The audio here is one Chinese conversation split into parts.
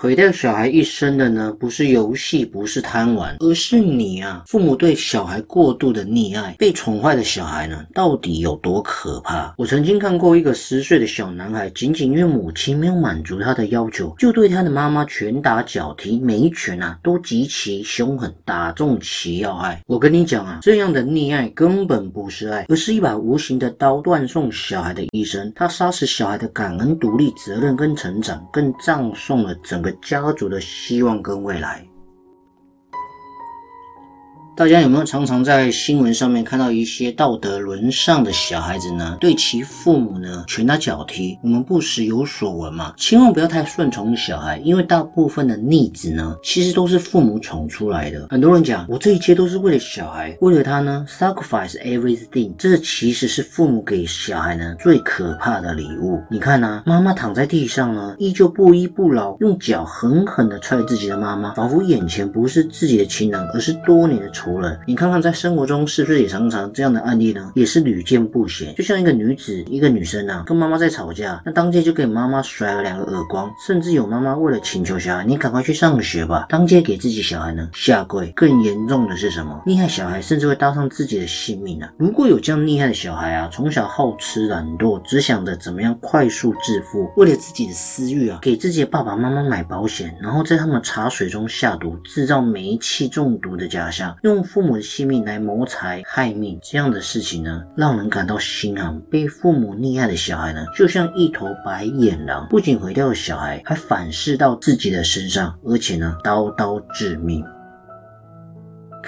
毁掉小孩一生的呢，不是游戏，不是贪玩，而是你啊！父母对小孩过度的溺爱，被宠坏的小孩呢，到底有多可怕？我曾经看过一个十岁的小男孩，仅仅因为母亲没有满足他的要求，就对他的妈妈拳打脚踢，每一拳啊都极其凶狠，打中其要害。我跟你讲啊，这样的溺爱根本不是爱，而是一把无形的刀，断送小孩的一生。他杀死小孩的感恩、独立、责任跟成长，更葬送了整个。家族的希望跟未来。大家有没有常常在新闻上面看到一些道德沦丧的小孩子呢？对其父母呢拳打脚踢？我们不时有所闻嘛。千万不要太顺从小孩，因为大部分的逆子呢，其实都是父母宠出来的。很多人讲，我这一切都是为了小孩，为了他呢，sacrifice everything。这其实是父母给小孩呢最可怕的礼物。你看呢，妈妈躺在地上呢，依旧不依不饶，用脚狠狠地踹自己的妈妈，仿佛眼前不是自己的亲人，而是多年的仇。你看看，在生活中是不是也常常这样的案例呢？也是屡见不鲜。就像一个女子，一个女生啊，跟妈妈在吵架，那当街就给妈妈甩了两个耳光，甚至有妈妈为了请求小孩，你赶快去上学吧，当街给自己小孩呢下跪。更严重的是什么？厉害小孩甚至会搭上自己的性命啊！如果有这样厉害的小孩啊，从小好吃懒惰，只想着怎么样快速致富，为了自己的私欲啊，给自己的爸爸妈妈买保险，然后在他们茶水中下毒，制造煤气中毒的假象，用。用父母的性命来谋财害命，这样的事情呢，让人感到心寒。被父母溺爱的小孩呢，就像一头白眼狼，不仅毁掉了小孩，还反噬到自己的身上，而且呢，刀刀致命。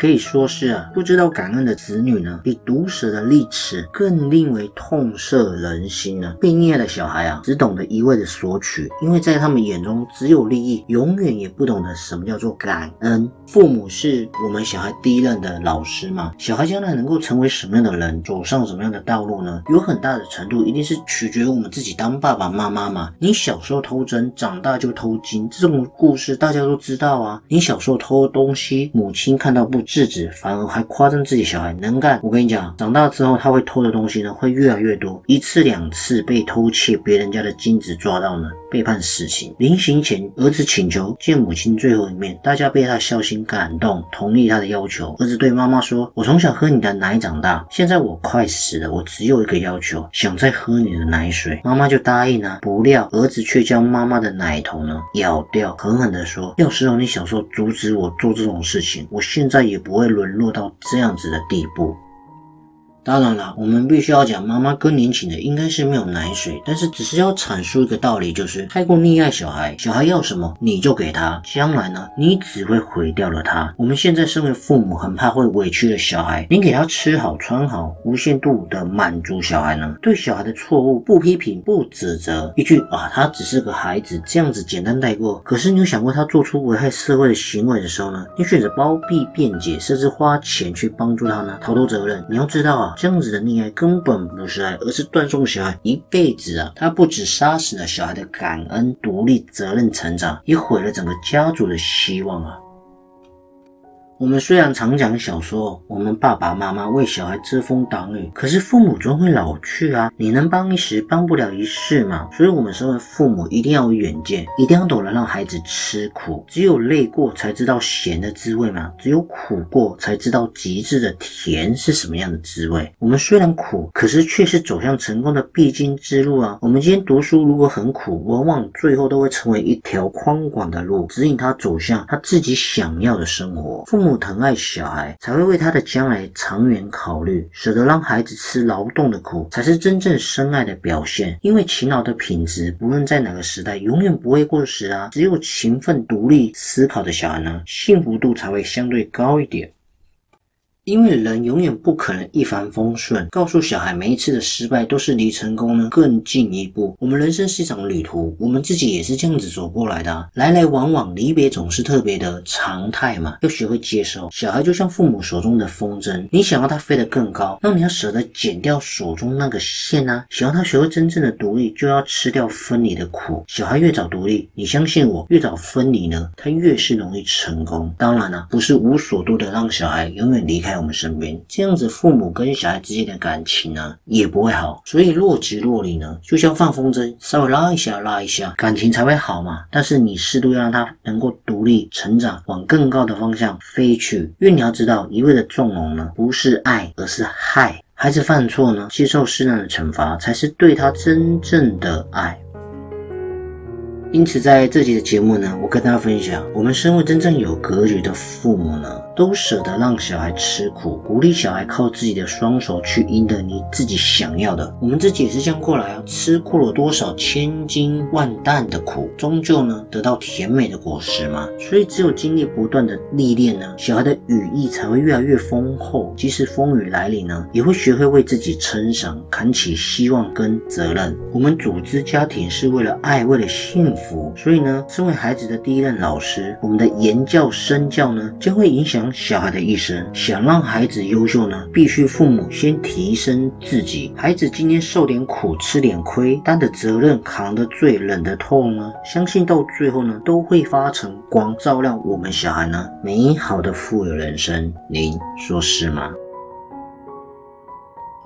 可以说是啊，不知道感恩的子女呢，比毒蛇的利齿更令为痛彻人心呢。被溺爱的小孩啊，只懂得一味的索取，因为在他们眼中只有利益，永远也不懂得什么叫做感恩。父母是我们小孩第一任的老师嘛，小孩将来能够成为什么样的人，走上什么样的道路呢？有很大的程度一定是取决于我们自己当爸爸妈妈嘛。你小时候偷针，长大就偷金，这种故事大家都知道啊。你小时候偷东西，母亲看到不。制止，反而还夸赞自己小孩能干。我跟你讲，长大之后他会偷的东西呢，会越来越多。一次两次被偷窃别人家的金子抓到呢，被判死刑。临行前，儿子请求见母亲最后一面，大家被他的孝心感动，同意他的要求。儿子对妈妈说：“我从小喝你的奶长大，现在我快死了，我只有一个要求，想再喝你的奶水。”妈妈就答应了。不料儿子却将妈妈的奶头呢咬掉，狠狠地说：“要是让你小时候阻止我做这种事情，我现在也。”不会沦落到这样子的地步。当然了，我们必须要讲，妈妈更年期的应该是没有奶水，但是只是要阐述一个道理，就是太过溺爱小孩，小孩要什么你就给他，将来呢，你只会毁掉了他。我们现在身为父母，很怕会委屈了小孩，你给他吃好穿好，无限度的满足小孩呢，对小孩的错误不批评不指责，一句啊，他只是个孩子，这样子简单带过。可是你有想过，他做出危害社会的行为的时候呢，你选择包庇辩解，甚至花钱去帮助他呢，逃脱责任？你要知道啊。这样子的溺爱根本不是爱，而是断送小孩一辈子啊！他不止杀死了小孩的感恩、独立、责任、成长，也毁了整个家族的希望啊！我们虽然常讲小说，我们爸爸妈妈为小孩遮风挡雨，可是父母终会老去啊！你能帮一时，帮不了一世嘛。所以，我们身为父母，一定要有远见，一定要懂得让孩子吃苦。只有累过，才知道咸的滋味嘛；只有苦过，才知道极致的甜是什么样的滋味。我们虽然苦，可是却是走向成功的必经之路啊！我们今天读书如果很苦，往往最后都会成为一条宽广的路，指引他走向他自己想要的生活。父母。母疼爱小孩，才会为他的将来长远考虑，舍得让孩子吃劳动的苦，才是真正深爱的表现。因为勤劳的品质，不论在哪个时代，永远不会过时啊！只有勤奋、独立思考的小孩呢，幸福度才会相对高一点。因为人永远不可能一帆风顺，告诉小孩每一次的失败都是离成功呢更进一步。我们人生是一场旅途，我们自己也是这样子走过来的，来来往往，离别总是特别的常态嘛。要学会接受，小孩就像父母手中的风筝，你想要他飞得更高，那你要舍得剪掉手中那个线啊。想要他学会真正的独立，就要吃掉分离的苦。小孩越早独立，你相信我，越早分离呢，他越是容易成功。当然了，不是无所度的让小孩永远离开。在我们身边这样子，父母跟小孩之间的感情呢也不会好，所以若即若离呢，就像放风筝，稍微拉一下拉一下，感情才会好嘛。但是你适度要让他能够独立成长，往更高的方向飞去。因为你要知道，一味的纵容呢，不是爱，而是害。孩子犯错呢，接受适当的惩罚，才是对他真正的爱。因此，在这集的节目呢，我跟大家分享，我们身为真正有格局的父母呢。都舍得让小孩吃苦，鼓励小孩靠自己的双手去赢得你自己想要的。我们自己也是这样过来啊，吃过了多少千斤万担的苦，终究呢得到甜美的果实嘛。所以只有经历不断的历练呢，小孩的羽翼才会越来越丰厚。即使风雨来临呢，也会学会为自己撑伞，扛起希望跟责任。我们组织家庭是为了爱，为了幸福。所以呢，身为孩子的第一任老师，我们的言教身教呢，将会影响。小孩的一生，想让孩子优秀呢，必须父母先提升自己。孩子今天受点苦，吃点亏，担的责任扛得最忍的痛呢，相信到最后呢，都会发成光，照亮我们小孩呢美好的富有人生。您说是吗？